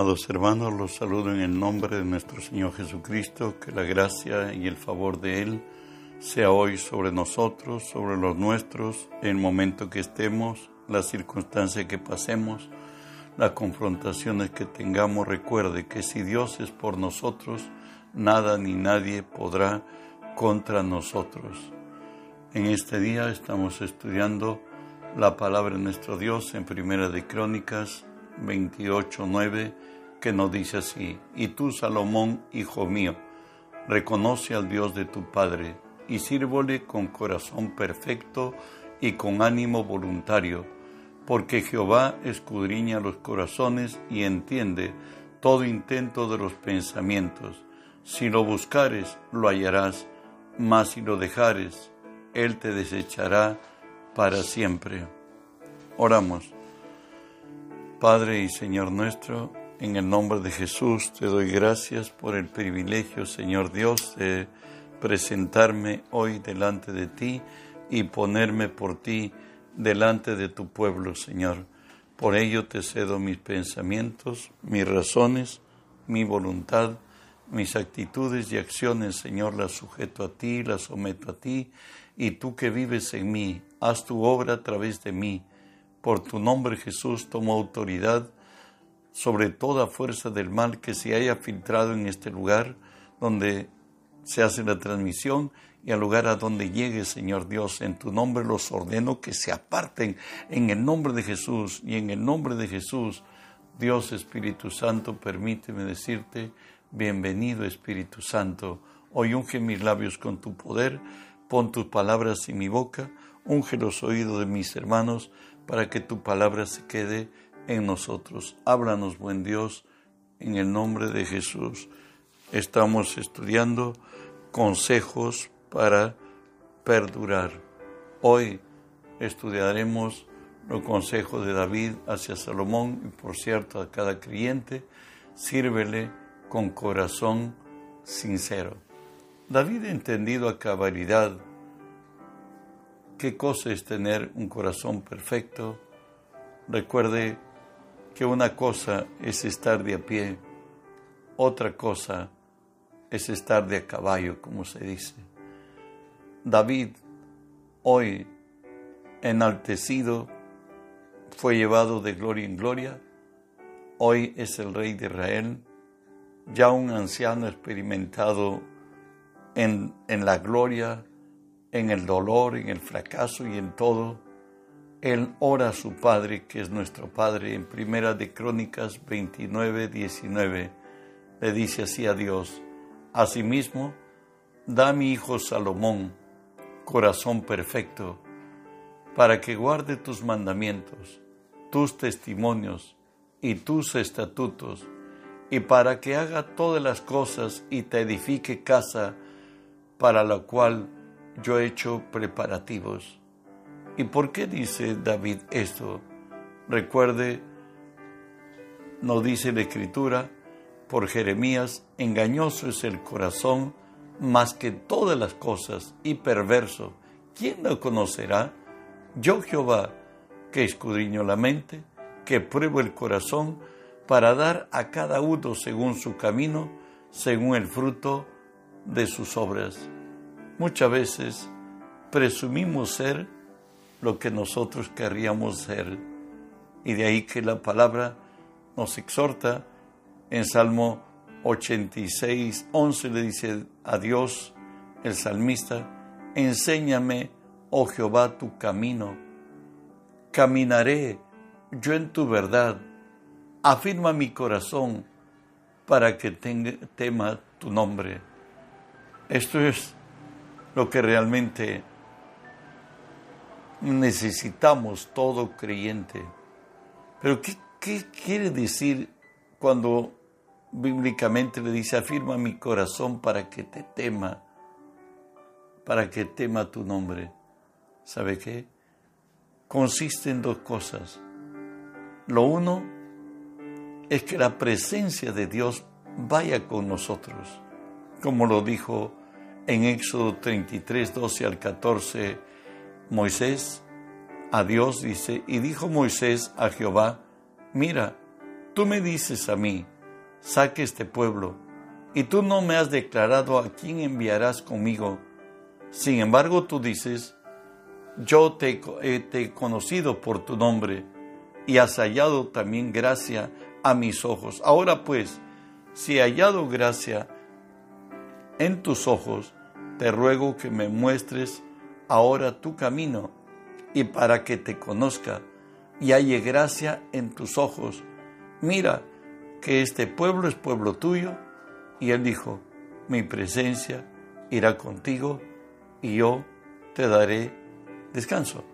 Amados hermanos, los saludo en el nombre de nuestro Señor Jesucristo, que la gracia y el favor de Él sea hoy sobre nosotros, sobre los nuestros, el momento que estemos, las circunstancias que pasemos, las confrontaciones que tengamos. Recuerde que si Dios es por nosotros, nada ni nadie podrá contra nosotros. En este día estamos estudiando la palabra de nuestro Dios en Primera de Crónicas 28.9 que nos dice así, y tú Salomón, hijo mío, reconoce al Dios de tu Padre y sírvole con corazón perfecto y con ánimo voluntario, porque Jehová escudriña los corazones y entiende todo intento de los pensamientos. Si lo buscares, lo hallarás, mas si lo dejares, Él te desechará para siempre. Oramos. Padre y Señor nuestro, en el nombre de Jesús te doy gracias por el privilegio, Señor Dios, de presentarme hoy delante de ti y ponerme por ti delante de tu pueblo, Señor. Por ello te cedo mis pensamientos, mis razones, mi voluntad, mis actitudes y acciones, Señor, las sujeto a ti, las someto a ti, y tú que vives en mí, haz tu obra a través de mí por tu nombre Jesús tomo autoridad sobre toda fuerza del mal que se haya filtrado en este lugar donde se hace la transmisión y al lugar a donde llegue, Señor Dios, en tu nombre los ordeno que se aparten en el nombre de Jesús y en el nombre de Jesús. Dios Espíritu Santo, permíteme decirte, bienvenido Espíritu Santo. Hoy unge mis labios con tu poder, pon tus palabras en mi boca, unge los oídos de mis hermanos, para que tu palabra se quede en nosotros. Háblanos, buen Dios, en el nombre de Jesús. Estamos estudiando consejos para perdurar. Hoy estudiaremos los consejos de David hacia Salomón y por cierto a cada creyente, sírvele con corazón sincero. David entendido a cabalidad qué cosa es tener un corazón perfecto. Recuerde que una cosa es estar de a pie, otra cosa es estar de a caballo, como se dice. David, hoy enaltecido, fue llevado de gloria en gloria, hoy es el rey de Israel, ya un anciano experimentado en, en la gloria en el dolor, en el fracaso y en todo, él ora a su Padre, que es nuestro Padre, en Primera de Crónicas 29, 19. Le dice así a Dios, Asimismo, da a mi hijo Salomón corazón perfecto, para que guarde tus mandamientos, tus testimonios y tus estatutos, y para que haga todas las cosas y te edifique casa, para la cual yo he hecho preparativos. ¿Y por qué dice David esto? Recuerde, nos dice la Escritura, por Jeremías, engañoso es el corazón más que todas las cosas y perverso. ¿Quién lo conocerá? Yo Jehová, que escudriño la mente, que pruebo el corazón, para dar a cada uno según su camino, según el fruto de sus obras. Muchas veces presumimos ser lo que nosotros querríamos ser. Y de ahí que la palabra nos exhorta en Salmo 86, 11 le dice a Dios, el salmista, enséñame, oh Jehová, tu camino. Caminaré yo en tu verdad. Afirma mi corazón para que tema tu nombre. Esto es lo que realmente necesitamos todo creyente. Pero ¿qué, quiere decir cuando bíblicamente le dice, afirma mi corazón para que te tema, para que tema tu nombre? ¿Sabe qué? Consiste en dos cosas. Lo uno es que la presencia de Dios vaya con nosotros, como lo dijo en Éxodo 33, 12 al 14, Moisés a Dios dice, y dijo Moisés a Jehová, mira, tú me dices a mí, saque este pueblo, y tú no me has declarado a quién enviarás conmigo. Sin embargo, tú dices, yo te, te he conocido por tu nombre, y has hallado también gracia a mis ojos. Ahora pues, si he hallado gracia en tus ojos, te ruego que me muestres ahora tu camino, y para que te conozca y halle gracia en tus ojos. Mira que este pueblo es pueblo tuyo. Y él dijo, mi presencia irá contigo y yo te daré descanso.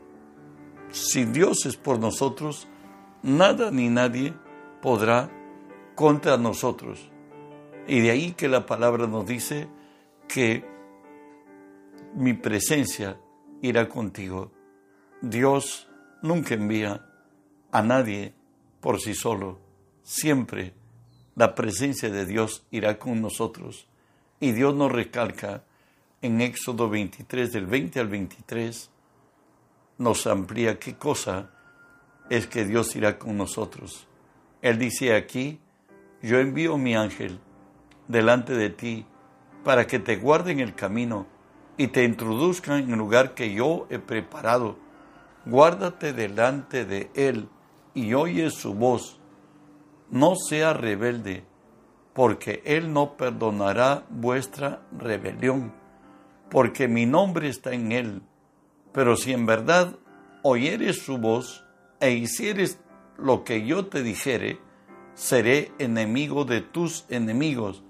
Si Dios es por nosotros, nada ni nadie podrá contra nosotros. Y de ahí que la palabra nos dice que mi presencia irá contigo. Dios nunca envía a nadie por sí solo. Siempre la presencia de Dios irá con nosotros. Y Dios nos recalca en Éxodo 23, del 20 al 23, nos amplía qué cosa es que Dios irá con nosotros. Él dice aquí, yo envío mi ángel delante de ti para que te guarden el camino y te introduzcan en el lugar que yo he preparado. Guárdate delante de él y oye su voz. No sea rebelde, porque Él no perdonará vuestra rebelión, porque mi nombre está en Él. Pero si en verdad oyeres su voz e hicieres lo que yo te dijere, seré enemigo de tus enemigos,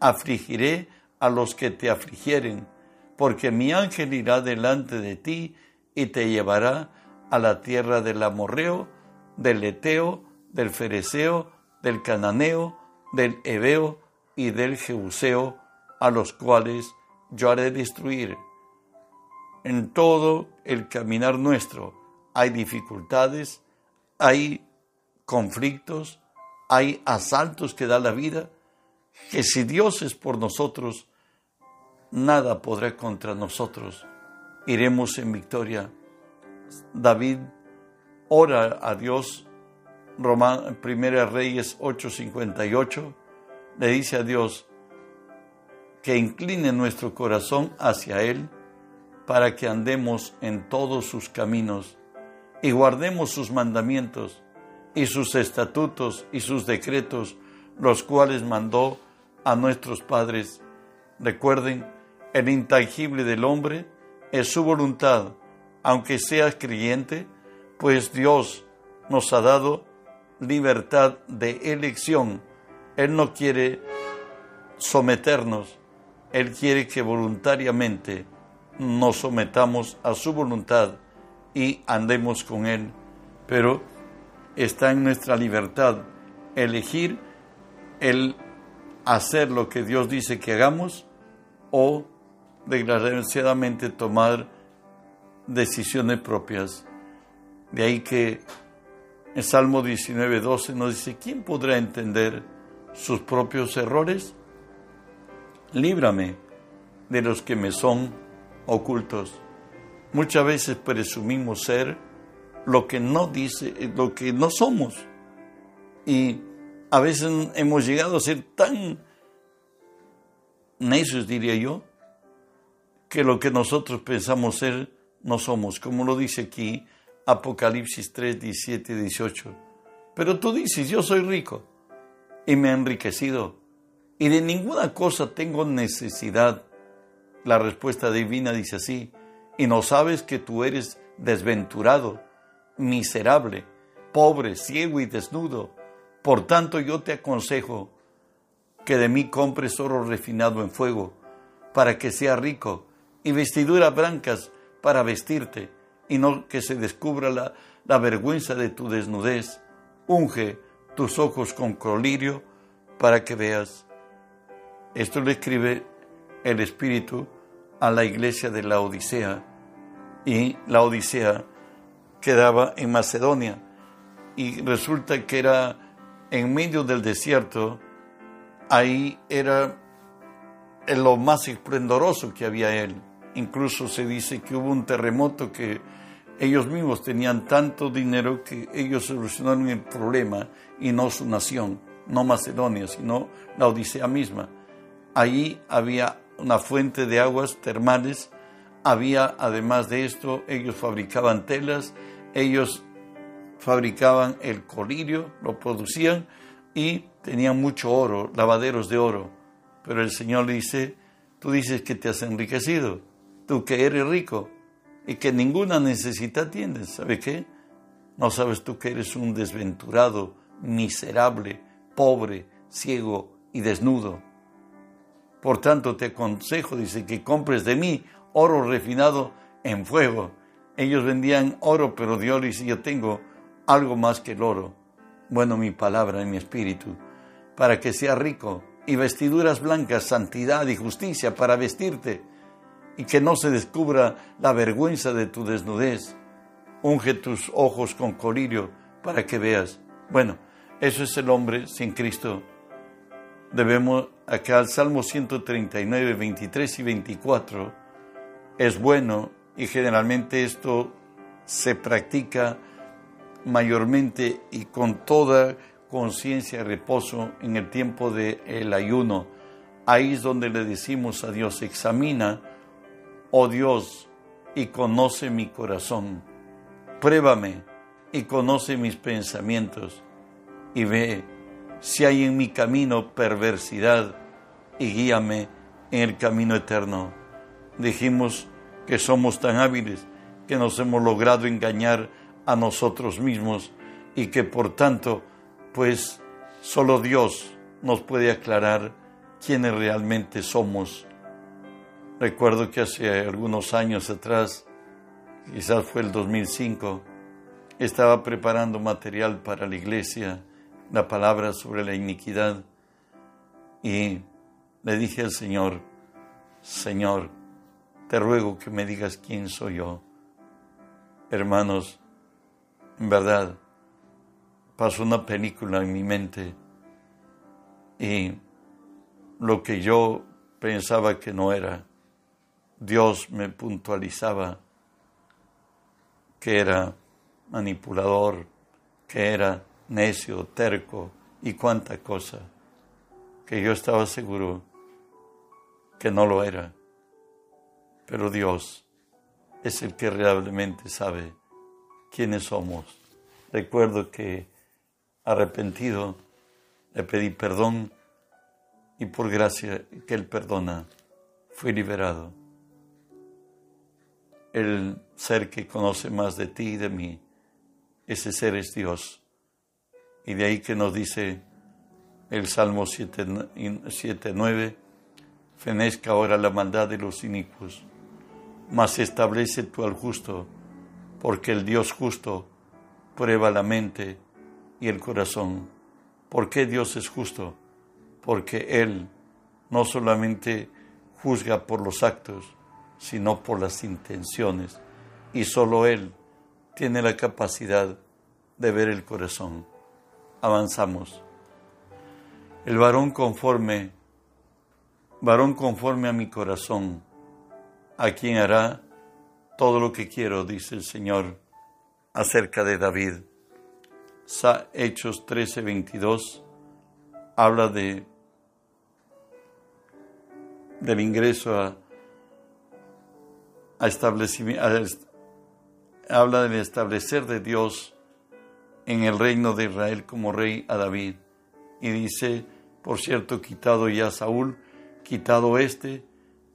afligiré a los que te afligieren, porque mi ángel irá delante de ti y te llevará a la tierra del amorreo, del Eteo, del Fereceo, del Cananeo, del Ebeo y del Jebuseo, a los cuales yo haré destruir. En todo el caminar nuestro hay dificultades, hay conflictos, hay asaltos que da la vida, que si Dios es por nosotros, nada podrá contra nosotros. Iremos en victoria. David ora a Dios, Román, Primera Reyes 8:58, le dice a Dios que incline nuestro corazón hacia Él para que andemos en todos sus caminos y guardemos sus mandamientos y sus estatutos y sus decretos, los cuales mandó a nuestros padres. Recuerden, el intangible del hombre es su voluntad, aunque seas creyente, pues Dios nos ha dado libertad de elección. Él no quiere someternos, Él quiere que voluntariamente nos sometamos a su voluntad y andemos con Él. Pero está en nuestra libertad elegir el hacer lo que Dios dice que hagamos o desgraciadamente tomar decisiones propias. De ahí que el Salmo 19, 12 nos dice, ¿quién podrá entender sus propios errores? Líbrame de los que me son ocultos. Muchas veces presumimos ser lo que no dice, lo que no somos. Y a veces hemos llegado a ser tan necios, diría yo, que lo que nosotros pensamos ser no somos, como lo dice aquí Apocalipsis 3, 17 18. Pero tú dices, yo soy rico y me he enriquecido y de ninguna cosa tengo necesidad. La respuesta divina dice así, y no sabes que tú eres desventurado, miserable, pobre, ciego y desnudo. Por tanto yo te aconsejo que de mí compres oro refinado en fuego, para que sea rico, y vestiduras blancas para vestirte y no que se descubra la, vergüenza de tu desnudez. Unge tus ojos con colirio para que veas. Esto le escribe el Espíritu a la iglesia de la Odisea. Y la Odisea quedaba en Macedonia. Y resulta que era en medio del desierto, ahí era lo más esplendoroso que había él. Incluso se dice que hubo un terremoto que ellos mismos tenían tanto dinero que ellos solucionaron el problema y no su nación. no Macedonia, sino la Odisea misma. Allí había una fuente de aguas termales, había además de esto, ellos fabricaban telas, ellos fabricaban el colirio, lo producían y tenían mucho oro, lavaderos de oro. Pero el Señor le dice, tú dices que te has enriquecido, tú que eres rico y que ninguna necesidad tienes, ¿sabe qué? No sabes tú que eres un desventurado, miserable, pobre, ciego y desnudo. Por tanto te aconsejo, dice, que compres de mí oro refinado en fuego. Ellos vendían oro, pero Dios dice, yo tengo algo más que el oro. Bueno, mi palabra y mi espíritu, para que sea rico y vestiduras blancas, santidad y justicia para vestirte y que no se descubra la vergüenza de tu desnudez. Unge tus ojos con colirio para que veas. Bueno, eso es el hombre sin Cristo. Debemos, acá al Salmo 139, 23 y 24, es bueno y generalmente esto se practica mayormente y con toda conciencia y reposo en el tiempo del ayuno. Ahí es donde le decimos a Dios, examina, oh Dios, y conoce mi corazón. Pruébame y conoce mis pensamientos y ve si hay en mi camino perversidad y guíame en el camino eterno. Dijimos que somos tan hábiles que nos hemos logrado engañar a nosotros mismos y que por tanto, pues solo Dios nos puede aclarar quiénes realmente somos. Recuerdo que hace algunos años atrás, quizás fue el 2005, estaba preparando material para la iglesia, la palabra sobre la iniquidad, y le dije al Señor, Señor, te ruego que me digas quién soy yo. Hermanos, en verdad, pasó una película en mi mente y lo que yo pensaba que no era, Dios me puntualizaba que era manipulador, que era necio, terco y cuánta cosa, que yo estaba seguro que no lo era. Pero Dios es el que realmente sabe quiénes somos. Recuerdo que arrepentido le pedí perdón y por gracia que Él perdona, fui liberado. El ser que conoce más de ti y de mí, ese ser es Dios. Y de ahí que nos dice el Salmo 7.9, fenezca ahora la maldad de los inicuos, mas establece tú al justo porque el Dios justo prueba la mente y el corazón. ¿Por qué Dios es justo? Porque Él no solamente juzga por los actos, sino por las intenciones. Y solo Él tiene la capacidad de ver el corazón. Avanzamos. El varón conforme, varón conforme a mi corazón, a quien hará todo lo que quiero, dice el Señor acerca de David. Hechos 13, 22 habla de del ingreso a, establecimiento, habla del establecer de Dios en el reino de Israel como rey a David. Y dice, por cierto, quitado ya Saúl, quitado este,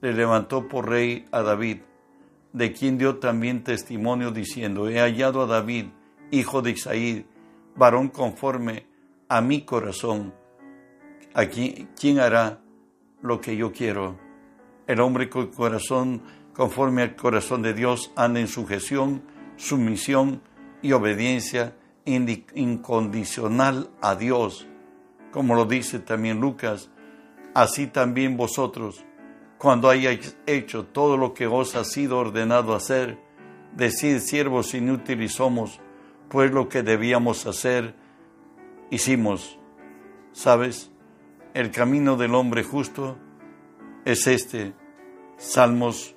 le levantó por rey a David de quien dio también testimonio diciendo, he hallado a David, hijo de Isaí, varón conforme a mi corazón, a quien, hará lo que yo quiero. El hombre con corazón conforme al corazón de Dios anda en sujeción, sumisión y obediencia incondicional a Dios, como lo dice también Lucas, así también vosotros cuando hayáis hecho todo lo que os ha sido ordenado hacer, decid siervos inútiles somos, pues lo que debíamos hacer, hicimos. ¿Sabes? El camino del hombre justo es este. Salmos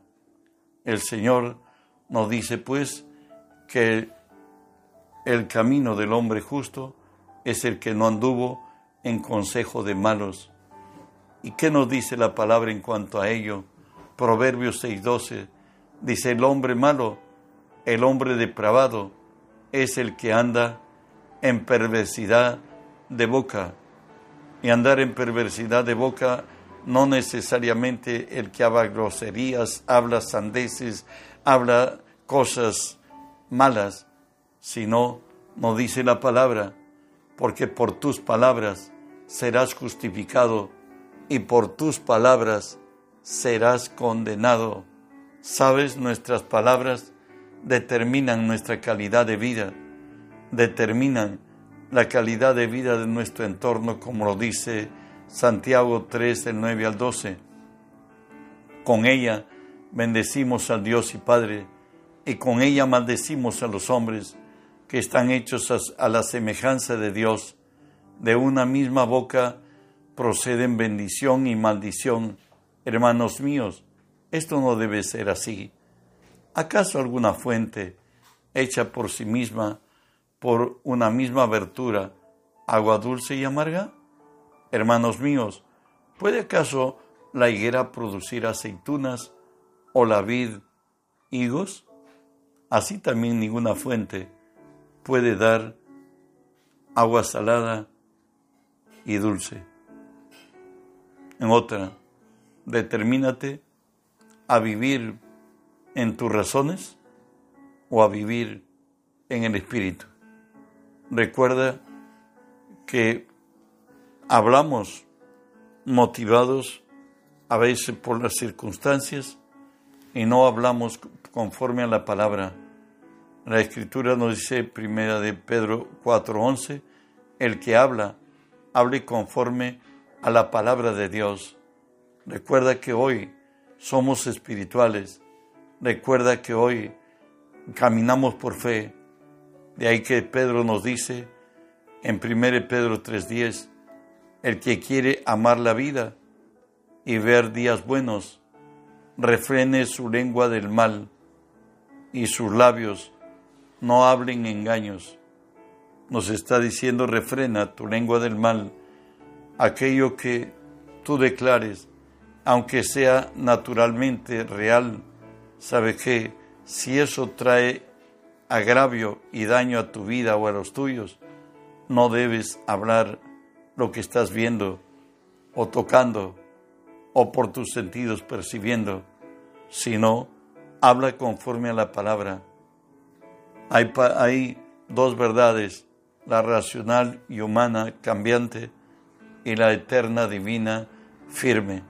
El Señor nos dice pues que el camino del hombre justo es el que no anduvo en consejo de malos. ¿Y qué nos dice la palabra en cuanto a ello? Proverbios 6:12 dice, el hombre malo, el hombre depravado, es el que anda en perversidad de boca. Y andar en perversidad de boca no necesariamente el que habla groserías, habla sandeces, habla cosas malas, sino, no dice la palabra, porque por tus palabras serás justificado y por tus palabras serás condenado. Sabes, nuestras palabras determinan nuestra calidad de vida, determinan la calidad de vida de nuestro entorno, como lo dice Santiago 3, del 9 al 12. Con ella bendecimos al Dios y Padre, y con ella maldecimos a los hombres que están hechos a, la semejanza de Dios. De una misma boca proceden bendición y maldición. Hermanos míos, esto no debe ser así. ¿Acaso alguna fuente hecha por sí misma, por una misma abertura, agua dulce y amarga? Hermanos míos, ¿puede acaso la higuera producir aceitunas o la vid higos? Así también ninguna fuente puede dar agua salada y dulce. En otra, determínate a vivir en tus razones o a vivir en el espíritu. Recuerda que hablamos motivados a veces por las circunstancias y no hablamos conforme a la palabra la escritura nos dice, primera de Pedro 4:11, el que habla, hable conforme a la palabra de Dios. Recuerda que hoy somos espirituales. Recuerda que hoy caminamos por fe. De ahí que Pedro nos dice en 1 Pedro 3:10, el que quiere amar la vida y ver días buenos, refrene su lengua del mal y sus labios no hablen engaños. Nos está diciendo, refrena tu lengua del mal, aquello que tú declares, aunque sea naturalmente real, sabe que si eso trae agravio y daño a tu vida o a los tuyos, no debes hablar lo que estás viendo o tocando o por tus sentidos percibiendo, sino habla conforme a la palabra hay, dos verdades, la racional y humana cambiante y la eterna divina firme.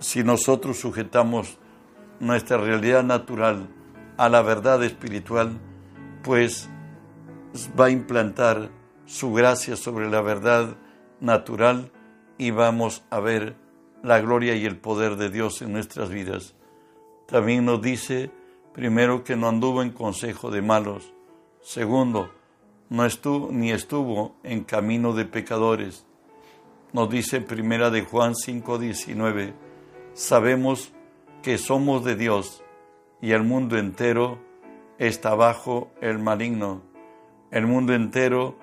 Si nosotros sujetamos nuestra realidad natural a la verdad espiritual, pues va a implantar su gracia sobre la verdad natural y vamos a ver la gloria y el poder de Dios en nuestras vidas. También nos dice Primero, que no anduvo en consejo de malos. Segundo, no estuvo ni estuvo en camino de pecadores. Nos dice Primera de Juan 5:19, sabemos que somos de Dios y el mundo entero está bajo el maligno. El mundo entero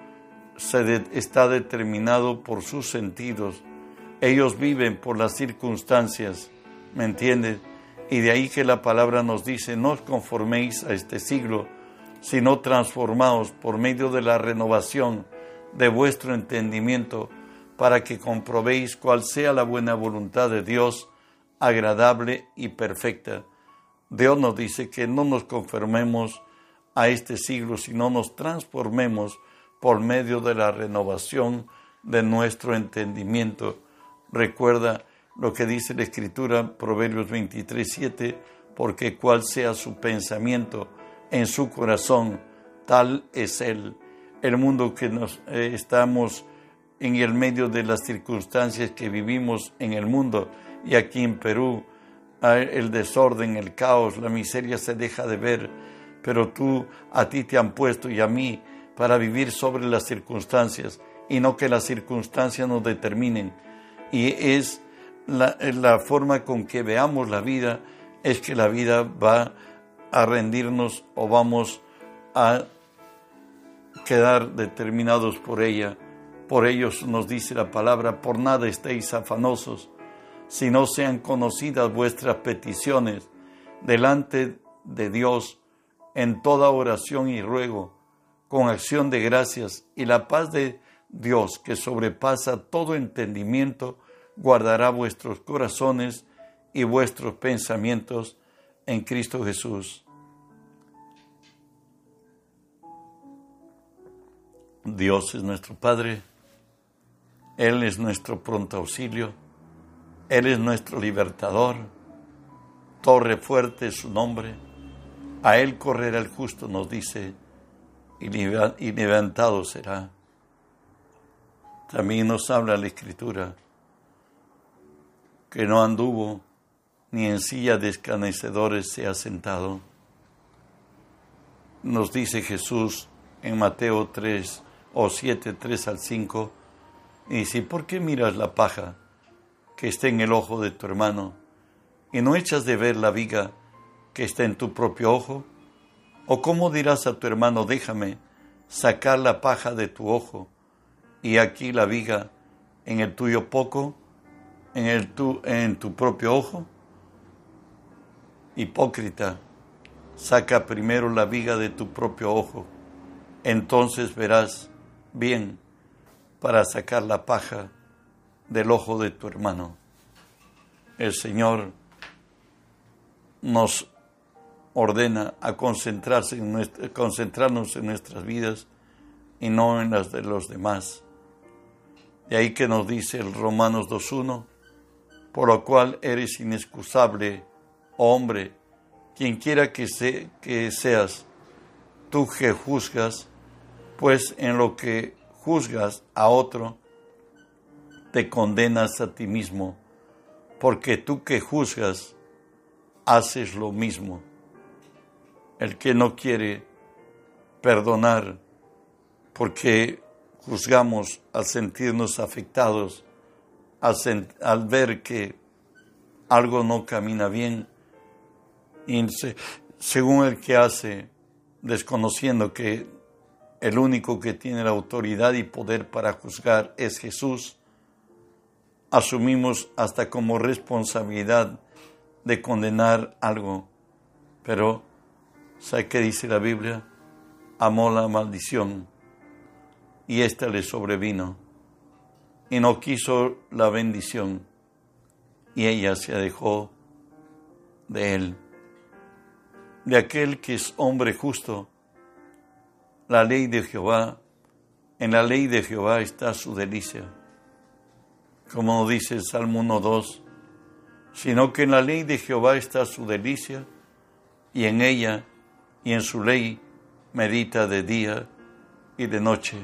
se está determinado por sus sentidos. Ellos viven por las circunstancias, ¿me entiendes? Y de ahí que la palabra nos dice, no os conforméis a este siglo, sino transformaos por medio de la renovación de vuestro entendimiento, para que comprobéis cuál sea la buena voluntad de Dios, agradable y perfecta. Dios nos dice que no nos conformemos a este siglo, sino nos transformemos por medio de la renovación de nuestro entendimiento. Recuerda lo que dice la Escritura, Proverbios 23, 7, porque cual sea su pensamiento en su corazón, tal es él. El mundo que nos eh, estamos en el medio de las circunstancias que vivimos en el mundo y aquí en Perú, el desorden, el caos, la miseria se deja de ver, pero tú, a ti te han puesto y a mí para vivir sobre las circunstancias y no que las circunstancias nos determinen. Y es la, forma con que veamos la vida, es que la vida va a rendirnos o vamos a quedar determinados por ella. Por ellos nos dice la palabra, por nada estéis afanosos, si no sean conocidas vuestras peticiones delante de Dios en toda oración y ruego, con acción de gracias, y la paz de Dios, que sobrepasa todo entendimiento, guardará vuestros corazones y vuestros pensamientos en Cristo Jesús. Dios es nuestro Padre, Él es nuestro pronto auxilio, Él es nuestro libertador, torre fuerte es su nombre, a Él correrá el justo, nos dice, y levantado será. También nos habla la Escritura que no anduvo ni en silla de escarnecedores se ha sentado. Nos dice Jesús en Mateo 3, o 7, 3 al 5, y dice, ¿por qué miras la paja que está en el ojo de tu hermano y no echas de ver la viga que está en tu propio ojo? ¿O cómo dirás a tu hermano, déjame sacar la paja de tu ojo y aquí la viga en el tuyo poco, en, el tu, en tu propio ojo? Hipócrita, saca primero la viga de tu propio ojo, entonces verás bien para sacar la paja del ojo de tu hermano. El Señor nos ordena a concentrarse en concentrarnos en nuestras vidas y no en las de los demás. De ahí que nos dice el Romanos 2.1, por lo cual eres inexcusable, hombre, quien quiera que, que seas, tú que juzgas, pues en lo que juzgas a otro, te condenas a ti mismo, porque tú que juzgas, haces lo mismo. El que no quiere perdonar, porque juzgamos al sentirnos afectados, al, ver que algo no camina bien, y según el que hace, desconociendo que el único que tiene la autoridad y poder para juzgar es Jesús, asumimos hasta como responsabilidad de condenar algo. Pero, ¿sabe qué dice la Biblia? Amó la maldición y ésta le sobrevino y no quiso la bendición y ella se dejó de él. De aquel que es hombre justo, la ley de Jehová, en la ley de Jehová está su delicia. Como dice el Salmo 1.2, sino que en la ley de Jehová está su delicia, y en ella y en su ley medita de día y de noche.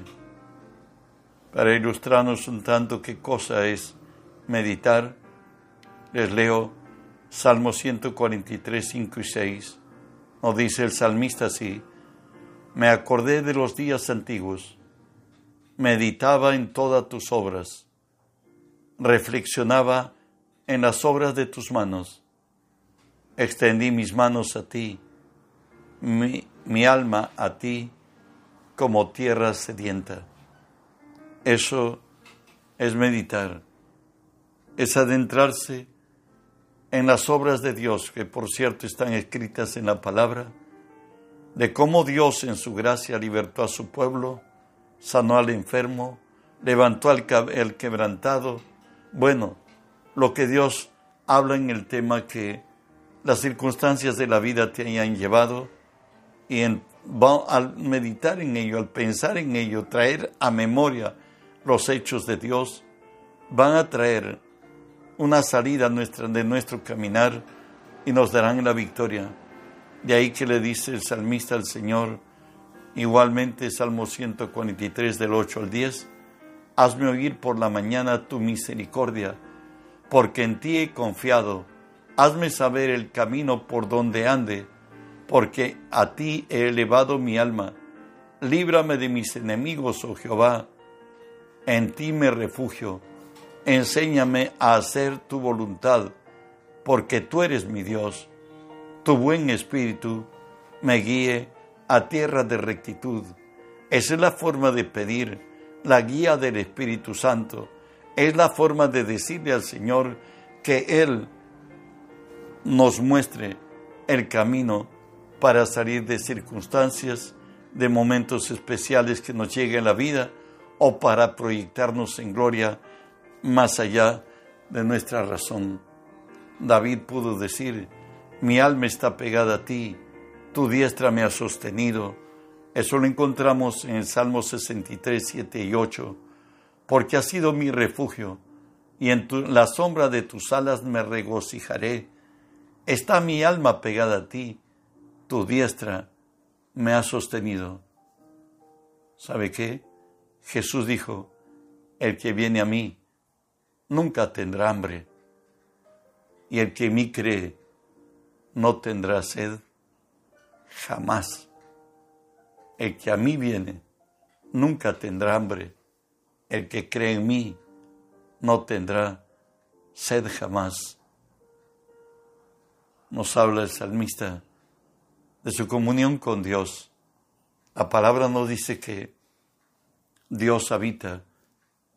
Para ilustrarnos un tanto qué cosa es meditar, les leo Salmo 143, 5 y 6. Nos dice el salmista así, me acordé de los días antiguos, meditaba en todas tus obras, reflexionaba en las obras de tus manos, extendí mis manos a ti, mi, alma a ti como tierra sedienta. Eso es meditar, es adentrarse en las obras de Dios, que por cierto están escritas en la palabra, de cómo Dios en su gracia libertó a su pueblo, sanó al enfermo, levantó al el quebrantado. Bueno, lo que Dios habla en el tema que las circunstancias de la vida te hayan llevado y al meditar en ello, al pensar en ello, traer a memoria los hechos de Dios, van a traer una salida nuestra, de nuestro caminar y nos darán la victoria. De ahí que le dice el salmista al Señor, igualmente Salmo 143 del 8 al 10, Hazme oír por la mañana tu misericordia, porque en ti he confiado. Hazme saber el camino por donde ande, porque a ti he elevado mi alma. Líbrame de mis enemigos, oh Jehová. En ti me refugio. Enséñame a hacer tu voluntad, porque tú eres mi Dios. Tu buen espíritu me guíe a tierra de rectitud. Esa es la forma de pedir la guía del Espíritu Santo. Es la forma de decirle al Señor que Él nos muestre el camino para salir de circunstancias, de momentos especiales que nos lleguen a la vida o para proyectarnos en gloria más allá de nuestra razón. David pudo decir, mi alma está pegada a ti, tu diestra me ha sostenido. Eso lo encontramos en el Salmo 63, 7 y 8. Porque has sido mi refugio, y en la sombra de tus alas me regocijaré. Está mi alma pegada a ti, tu diestra me ha sostenido. ¿Sabe qué? Jesús dijo, el que viene a mí nunca tendrá hambre, y el que en mí cree no tendrá sed jamás. El que a mí viene nunca tendrá hambre. El que cree en mí no tendrá sed jamás. Nos habla el salmista de su comunión con Dios. La palabra nos dice que Dios habita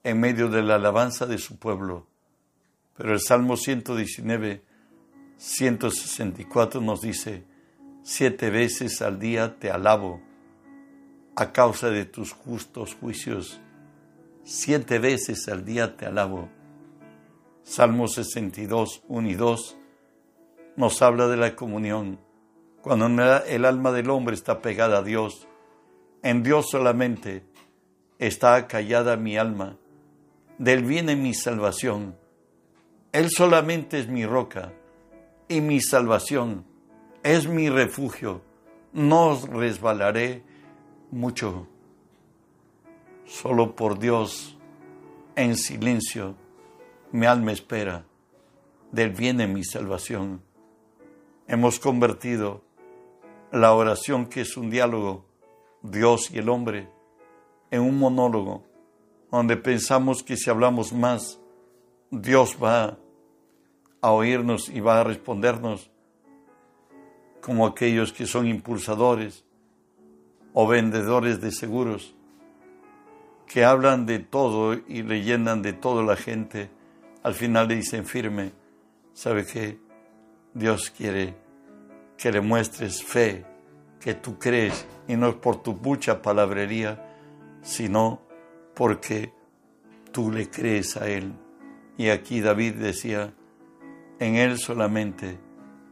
en medio de la alabanza de su pueblo. Pero el Salmo 119, 164 nos dice, siete veces al día te alabo a causa de tus justos juicios. Siete veces al día te alabo. Salmo 62, 1 y 2 nos habla de la comunión. Cuando el alma del hombre está pegada a Dios, en Dios solamente está callada mi alma. Del viene mi salvación. Él solamente es mi roca y mi salvación es mi refugio, no resbalaré mucho. Solo por Dios, en silencio, mi alma espera, del viene mi salvación. Hemos convertido la oración, que es un diálogo, Dios y el hombre, en un monólogo, donde pensamos que si hablamos más, Dios va a oírnos y va a respondernos como aquellos que son impulsadores o vendedores de seguros, que hablan de todo y le llenan de todo la gente, al final le dicen firme, ¿sabe qué? Dios quiere que le muestres fe, que tú crees, y no es por tu mucha palabrería, sino porque tú le crees a Él. Y aquí David decía, en Él solamente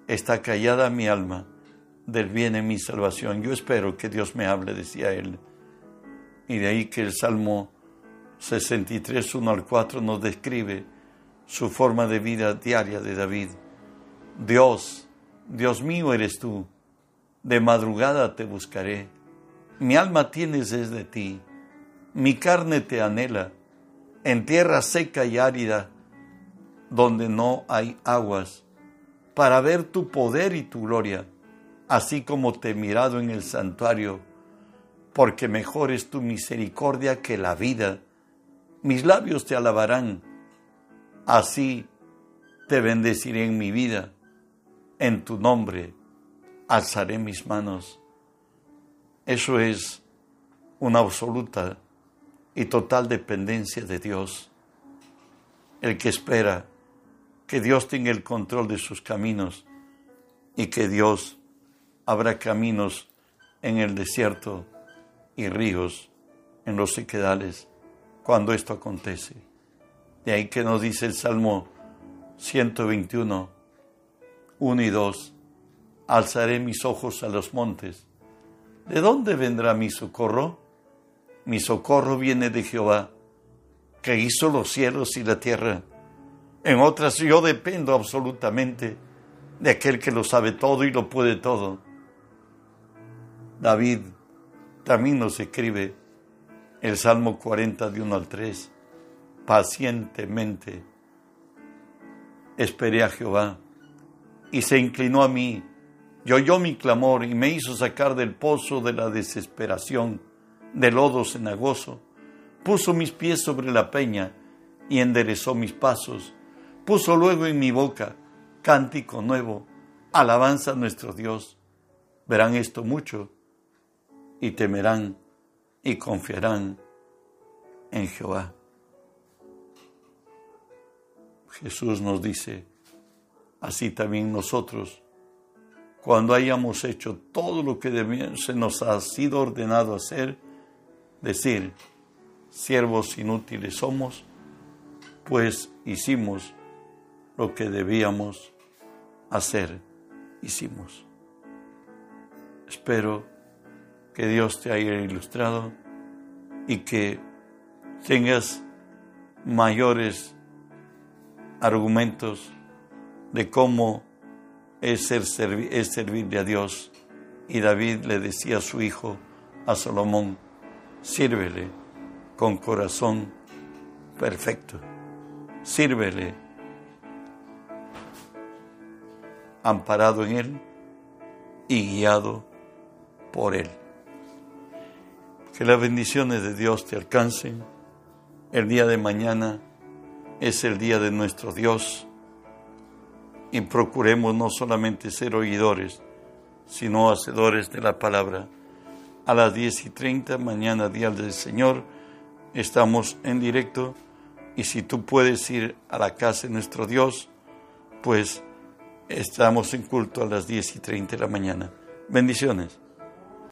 está callada mi alma, del bien en mi salvación. Yo espero que Dios me hable, decía él. Y de ahí que el Salmo 63, 1 al 4 nos describe su forma de vida diaria de David. Dios, Dios mío eres tú, de madrugada te buscaré. Mi alma tienes desde ti, mi carne te anhela, en tierra seca y árida, donde no hay aguas para ver tu poder y tu gloria, así como te he mirado en el santuario, porque mejor es tu misericordia que la vida. Mis labios te alabarán, así te bendeciré en mi vida, en tu nombre alzaré mis manos. Eso es una absoluta y total dependencia de Dios. El que espera que Dios tenga el control de sus caminos y que Dios abra caminos en el desierto y ríos en los sequedales cuando esto acontece. De ahí que nos dice el Salmo 121, 1 y 2, alzaré mis ojos a los montes. ¿De dónde vendrá mi socorro? Mi socorro viene de Jehová, que hizo los cielos y la tierra. En otras yo dependo absolutamente de aquel que lo sabe todo y lo puede todo. David también nos escribe el Salmo 40 de 1 al 3. pacientemente esperé a Jehová y se inclinó a mí y oyó mi clamor y me hizo sacar del pozo de la desesperación, del lodo cenagoso. Puso mis pies sobre la peña y enderezó mis pasos. Puso luego en mi boca cántico nuevo, alabanza a nuestro Dios. Verán esto mucho y temerán y confiarán en Jehová. Jesús nos dice, así también nosotros, cuando hayamos hecho todo lo que se nos ha sido ordenado hacer, decir, siervos inútiles somos, pues hicimos lo que debíamos hacer, hicimos. Espero que Dios te haya ilustrado y que tengas mayores argumentos de cómo es, ser, es servirle a Dios. Y David le decía a su hijo, a Salomón, sírvele con corazón perfecto, sírvele amparado en Él y guiado por Él. Que las bendiciones de Dios te alcancen. El día de mañana es el día de nuestro Dios y procuremos no solamente ser oidores, sino hacedores de la palabra. A las 10 y 30, mañana, Día del Señor, estamos en directo y si tú puedes ir a la casa de nuestro Dios, pues estamos en culto a las 10 y 30 de la mañana. Bendiciones.